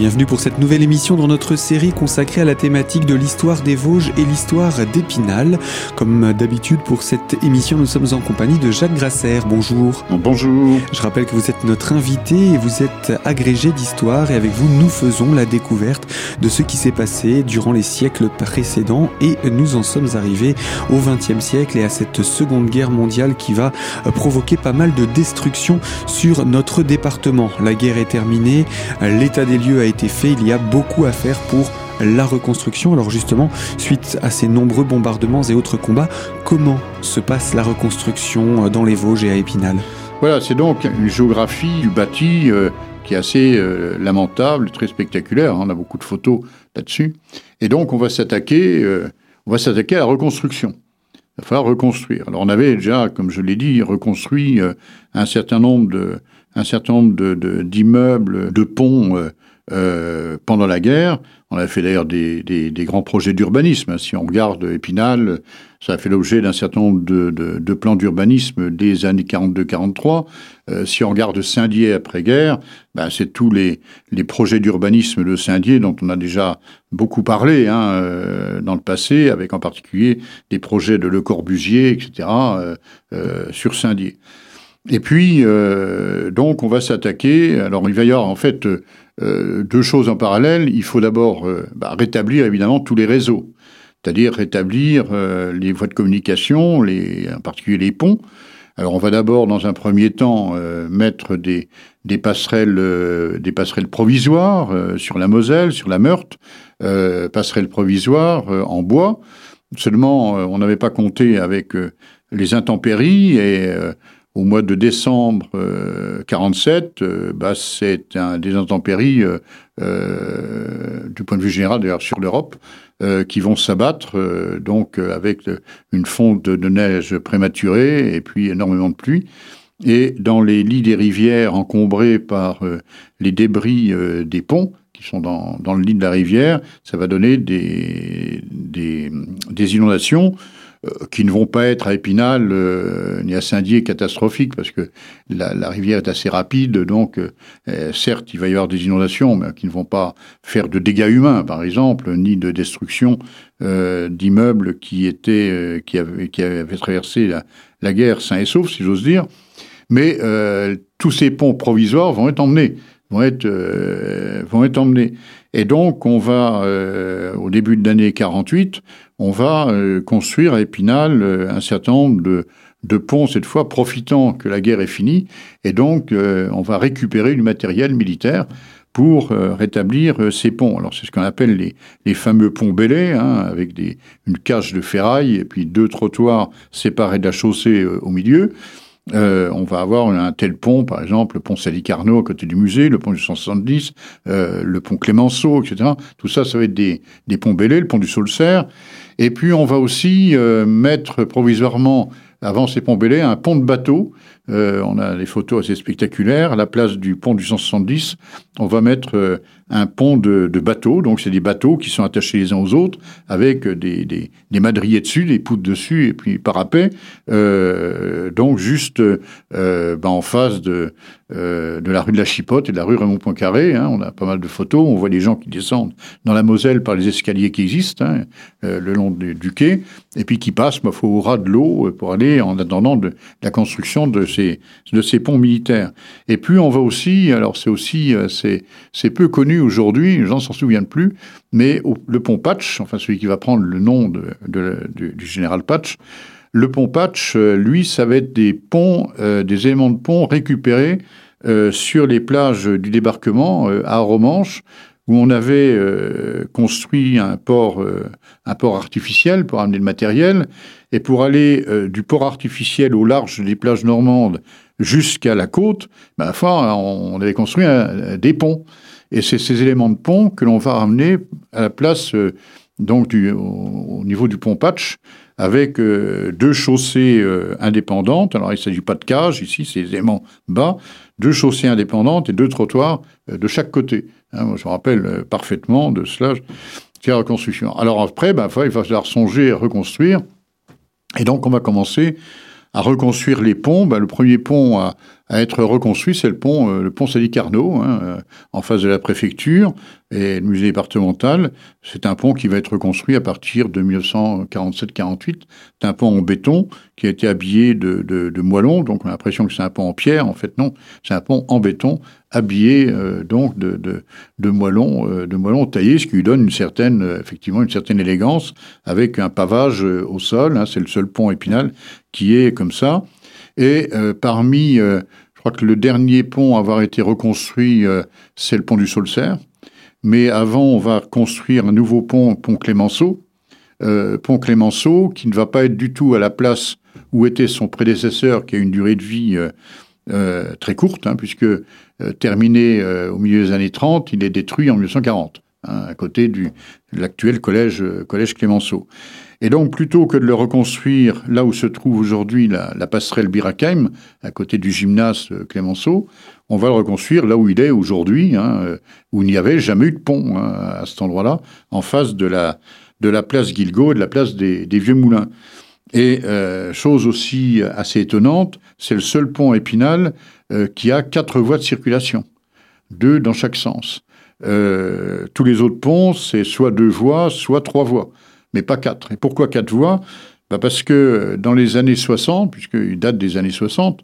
bienvenue pour cette nouvelle émission dans notre série consacrée à la thématique de l'histoire des Vosges et l'histoire d'Épinal. Comme d'habitude pour cette émission, nous sommes en compagnie de Jacques Grasser. Bonjour. Bonjour. Je rappelle que vous êtes notre invité et vous êtes agrégé d'histoire et avec vous nous faisons la découverte de ce qui s'est passé durant les siècles précédents et nous en sommes arrivés au XXe siècle et à cette seconde guerre mondiale qui va provoquer pas mal de destruction sur notre département. La guerre est terminée, l'état des lieux a été fait, il y a beaucoup à faire pour la reconstruction. Alors justement, suite à ces nombreux bombardements et autres combats, comment se passe la reconstruction dans les Vosges et à Épinal? Voilà, c'est donc une géographie du bâti euh, qui est assez euh, lamentable, très spectaculaire. Hein. On a beaucoup de photos là-dessus. Et donc, on va s'attaquer, euh, à la reconstruction. Il va falloir reconstruire. Alors, on avait déjà, comme je l'ai dit, reconstruit un certain nombre de, un certain nombre d'immeubles, de, de, ponts euh, pendant la guerre. On a fait d'ailleurs des, grands projets d'urbanisme. Si on regarde Épinal, ça a fait l'objet d'un certain nombre de, plans d'urbanisme des années 42-43. Euh, si on regarde Saint-Dié après-guerre, ben, c'est tous les, projets d'urbanisme de Saint-Dié dont on a déjà beaucoup parlé hein, euh, dans le passé, avec en particulier des projets de Le Corbusier, etc., euh, sur Saint-Dié. Et puis, donc, on va s'attaquer. Alors, il va y avoir en fait euh, deux choses en parallèle. Il faut d'abord euh, bah, rétablir évidemment tous les réseaux, c'est-à-dire rétablir euh, les voies de communication, en particulier les ponts. Alors, on va d'abord, dans un premier temps, mettre des, des passerelles, des passerelles provisoires sur la Moselle, sur la Meurthe, passerelles provisoires en bois. Seulement, on n'avait pas compté avec les intempéries et au mois de décembre euh, 47, euh, bah, c'est un des intempéries euh, euh du point de vue général d'ailleurs sur l'Europe euh, qui vont s'abattre donc avec une fonte de, neige prématurée et puis énormément de pluie. Et dans les lits des rivières encombrés par les débris des ponts qui sont dans, dans, le lit de la rivière, ça va donner des, des, inondations euh, qui ne vont pas être à Épinal euh, ni à Saint-Dié catastrophiques parce que la, la, rivière est assez rapide, donc euh, certes il va y avoir des inondations, mais qui ne vont pas faire de dégâts humains, par exemple, ni de destruction euh, d'immeubles qui étaient qui avaient, qui avaient traversé la, la guerre sains et saufs, si j'ose dire. Mais tous ces ponts provisoires vont être emmenés vont être, euh, vont être emmenés. Et donc, on va, euh, au début de l'année 48, on va euh, construire à Épinal euh, un certain nombre de, de ponts, cette fois profitant que la guerre est finie. Et donc, euh, on va récupérer du matériel militaire pour euh, rétablir ces ponts. Alors, c'est ce qu'on appelle les, les fameux ponts bélés, hein, avec des, une cage de ferraille et puis deux trottoirs séparés de la chaussée au milieu. Euh, on va avoir un tel pont, par exemple, le pont Salicarno à côté du musée, le pont du 170, euh, le pont Clémenceau, etc. Tout ça, ça va être des, des ponts bélés, le pont du Saulcer. Et puis, on va aussi euh, mettre provisoirement, avant ces ponts bélés, un pont de bateau. Euh, on a des photos assez spectaculaires. À la place du pont du 170, on va mettre euh, un pont de, bateaux. Donc, c'est des bateaux qui sont attachés les uns aux autres avec des, madriers dessus, des poutres dessus et puis parapet. Euh, donc, juste ben, en face de, la rue de la Chipote et de la rue Raymond Poincaré. Hein, on a pas mal de photos. On voit des gens qui descendent dans la Moselle par les escaliers qui existent hein, le long du, quai et puis qui passent ma foi, au ras de l'eau pour aller en attendant de la construction de ces, de ces ponts militaires. Et puis, on va aussi, alors c'est aussi, c'est peu connu aujourd'hui, les gens s'en souviennent plus, mais le pont Patch, enfin celui qui va prendre le nom de, du, général Patch, le pont Patch, lui, ça va être des ponts, euh, des éléments de pont récupérés euh, sur les plages du débarquement euh, à Romanche, où on avait euh, construit un port, euh, un port artificiel pour amener le matériel, et pour aller euh, du port artificiel au large des plages normandes jusqu'à la côte, enfin, on, avait construit des ponts. Et c'est ces éléments de pont que l'on va ramener à la place, donc, au, au, niveau du pont Patch, avec deux chaussées indépendantes. Alors, il ne s'agit pas de cage, ici, c'est des éléments bas, deux chaussées indépendantes et deux trottoirs de chaque côté. Hein, je me rappelle euh, parfaitement de cela, c'est la reconstruction. Alors, après, ben, il va falloir songer à reconstruire. Et donc, on va commencer à reconstruire les ponts. Ben, le premier pont à, être reconstruit, c'est le pont, euh, le hein, euh, en face de la préfecture et le musée départemental. C'est un pont qui va être reconstruit à partir de 1947-48. C'est un pont en béton qui a été habillé de, de, de moellons, donc on a l'impression que c'est un pont en pierre. En fait, non, c'est un pont en béton habillé euh, donc de, de, de moellons, de moellons taillés, ce qui lui donne une certaine, effectivement, une certaine élégance avec un pavage au sol. Hein, c'est le seul pont épinal qui est comme ça. Et parmi je crois que le dernier pont à avoir été reconstruit, euh, c'est le pont du Saulcerre. Mais avant, on va construire un nouveau pont, pont Clémenceau. Euh, pont Clémenceau, qui ne va pas être du tout à la place où était son prédécesseur, qui a une durée de vie euh, très courte, hein, puisque terminé au milieu des années 30, il est détruit en 1940, hein, à côté de l'actuel collège, collège Clémenceau. Et donc, plutôt que de le reconstruire là où se trouve aujourd'hui la, passerelle Birakheim, à côté du gymnase euh, Clémenceau, on va le reconstruire là où il est aujourd'hui, hein, euh, où il n'y avait jamais eu de pont hein, à cet endroit-là, en face de la, place Guilgaud et de la place des, Vieux Moulins. Et euh, chose aussi assez étonnante, c'est le seul pont épinal qui a quatre voies de circulation, deux dans chaque sens. tous les autres ponts, c'est soit deux voies, soit trois voies mais pas quatre. Et pourquoi quatre voies bah Parce que dans les années 60, puisqu'il date des années 60,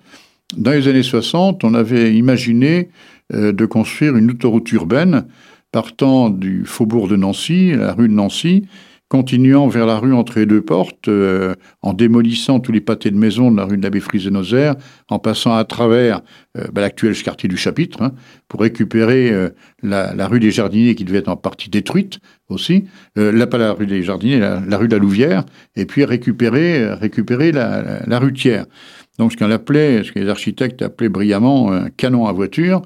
dans les années 60, on avait imaginé euh, de construire une autoroute urbaine partant du faubourg de Nancy, la rue de Nancy, continuant vers la rue entre les deux portes, euh, en démolissant tous les pâtés de maison de la rue de l'abbé Frise en passant à travers euh, bah, l'actuel quartier du Chapitre, hein, pour récupérer euh, la, rue des Jardiniers qui devait être en partie détruite aussi, là pas la rue des Jardiniers, la, rue de la Louvière, et puis récupérer, la, la, rue Thiers. Donc ce qu'on appelait, ce que les architectes appelaient brillamment un canon à voiture,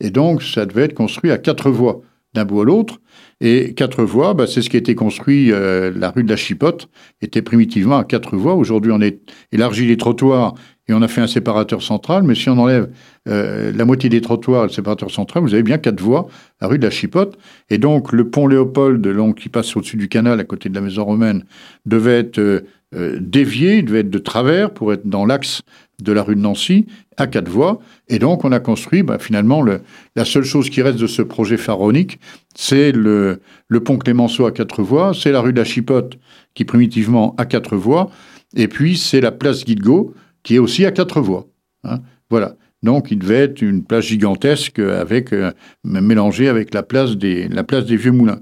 et donc ça devait être construit à quatre voies d'un bout à l'autre. Et quatre voies, bah, c'est ce qui a été construit, euh, la rue de la Chipote était primitivement à quatre voies. Aujourd'hui, on a élargi les trottoirs et on a fait un séparateur central. Mais si on enlève euh, la moitié des trottoirs et le séparateur central, vous avez bien quatre voies, la rue de la Chipote. Et donc, le pont Léopold, long, qui passe au-dessus du canal, à côté de la maison romaine, devait être euh, dévié, devait être de travers pour être dans l'axe de la rue de Nancy à quatre voies. Et donc, on a construit, bah, finalement, le, la seule chose qui reste de ce projet pharaonique, c'est le, pont Clémenceau à quatre voies, c'est la rue de la Chipote, qui primitivement a quatre voies, et puis c'est la place Guilgaud, qui est aussi à quatre voies. Hein. Voilà. Donc, il devait être une place gigantesque avec, euh, mélangée avec la place des, la place des Vieux Moulins.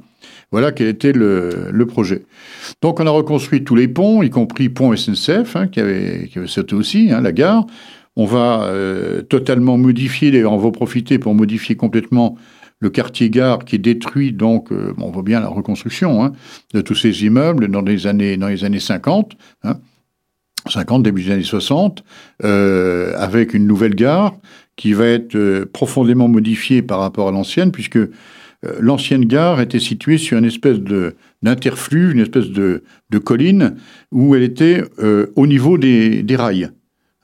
Voilà quel était le, projet. Donc on a reconstruit tous les ponts, y compris pont SNCF, hein, qui, avait, qui sauté aussi, hein, la gare. On va euh, totalement modifier, d'ailleurs on va profiter pour modifier complètement le quartier gare qui est détruit, donc euh, on voit bien la reconstruction hein, de tous ces immeubles dans les années, dans les années 50. 50, début des années 60, euh, avec une nouvelle gare qui va être profondément modifiée par rapport à l'ancienne, puisque l'ancienne gare était située sur une espèce d'interflux, une espèce de, colline, où elle était euh, au niveau des, rails.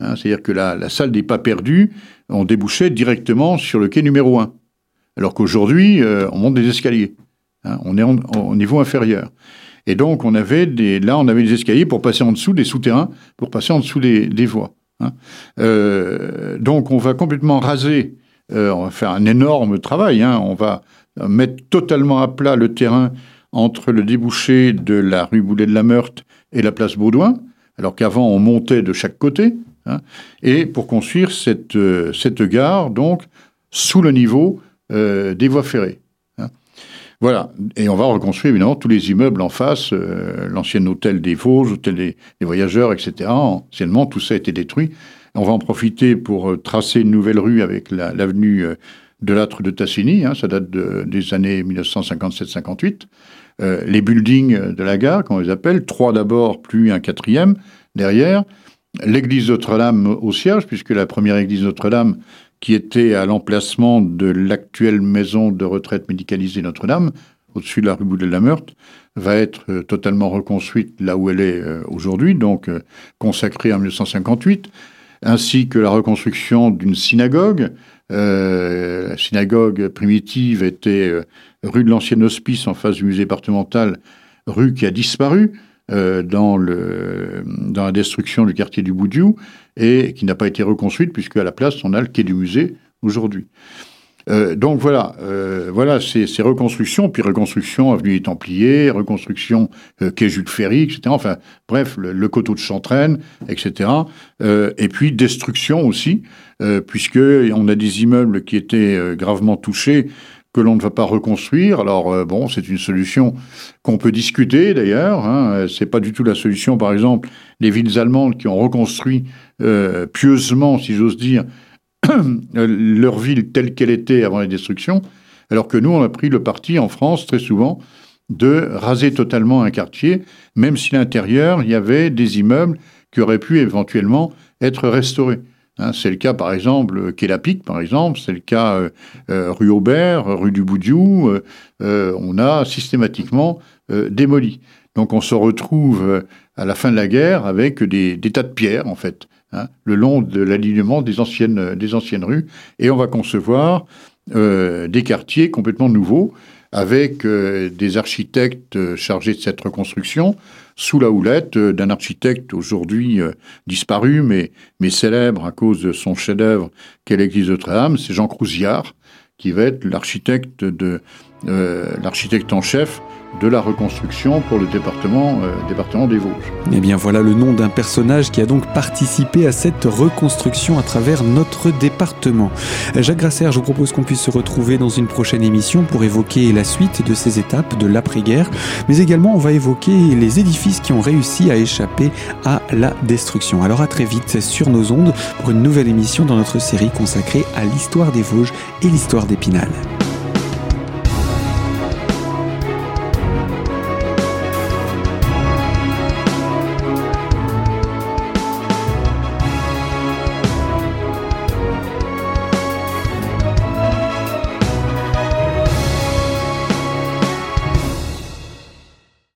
Hein, c'est-à-dire que la, salle des pas perdus, on débouchait directement sur le quai numéro 1. Alors qu'aujourd'hui, euh, on monte des escaliers. Hein, on est au niveau inférieur. Et donc, on avait des, là, on avait des escaliers pour passer en dessous des souterrains, pour passer en dessous des, voies. Hein. donc, on va complètement raser, on va faire un énorme travail. On va mettre totalement à plat le terrain entre le débouché de la rue Boulet de la Meurthe et la place Baudouin, alors qu'avant on montait de chaque côté, hein, et pour construire cette, euh, cette gare, donc, sous le niveau euh, des voies ferrées. Hein. Voilà, et on va reconstruire évidemment tous les immeubles en face, euh, l'ancien hôtel des Vosges, hôtel des, voyageurs, etc. Anciennement, tout ça a été détruit. On va en profiter pour tracer une nouvelle rue avec l'avenue de l'âtre de Tassini, hein, ça date des années 1957-58. Euh, les buildings de la gare, qu'on les appelle, trois d'abord, plus un quatrième derrière. L'église Notre-Dame au Cierge, puisque la première église Notre-Dame, qui était à l'emplacement de l'actuelle maison de retraite médicalisée Notre-Dame, au-dessus de la rue Boulet de la Meurthe, va être euh, totalement reconstruite là où elle est euh, aujourd'hui, donc consacrée en 1958, ainsi que la reconstruction d'une synagogue, euh, la synagogue primitive était euh, rue de l'Ancien Hospice en face du musée départemental, rue qui a disparu. dans, le, dans la destruction du quartier du Boudiou et qui n'a pas été reconstruite puisque à la place on a le quai du musée aujourd'hui. Euh, donc voilà, euh, voilà ces, reconstructions, puis reconstruction avenue des Templiers, reconstruction euh, quai Jules Ferry, etc. Enfin bref, le, coteau de Chantraine, etc. Euh, et puis destruction aussi, euh, puisque on a des immeubles qui étaient gravement touchés que l'on ne va pas reconstruire. Alors bon, c'est une solution qu'on peut discuter d'ailleurs. Hein. C'est pas du tout la solution, par exemple, les villes allemandes qui ont reconstruit pieusement, si j'ose dire, leur ville telle qu'elle était avant la destruction, alors que nous, on a pris le parti en France très souvent de raser totalement un quartier, même si l'intérieur, il y avait des immeubles qui auraient pu éventuellement être restaurés. Hein, c'est le cas, par exemple, la Pique, par exemple, c'est le cas euh, euh, rue Aubert, rue du Boudiou, euh, on a systématiquement démoli. Donc on se retrouve à la fin de la guerre avec des tas de pierres, en fait. Hein, le long de l'alignement des anciennes, rues, et on va concevoir euh, des quartiers complètement nouveaux, avec euh, des architectes chargés de cette reconstruction, sous la houlette d'un architecte aujourd'hui euh, disparu, mais, célèbre à cause de son chef-d'œuvre qu'est l'église de Notre-Dame, c'est Jean Crouziard, qui va être l'architecte en chef de la reconstruction pour le département, euh, département des Vosges. Eh bien voilà le nom d'un personnage qui a donc participé à cette reconstruction à travers notre département. Jacques Grasser, je vous propose qu'on puisse se retrouver dans une prochaine émission pour évoquer la suite de ces étapes de l'après-guerre, mais également on va évoquer les édifices qui ont réussi à échapper à la destruction. Alors à très vite sur nos ondes pour une nouvelle émission dans notre série consacrée à l'histoire des Vosges et l'histoire d'Épinal.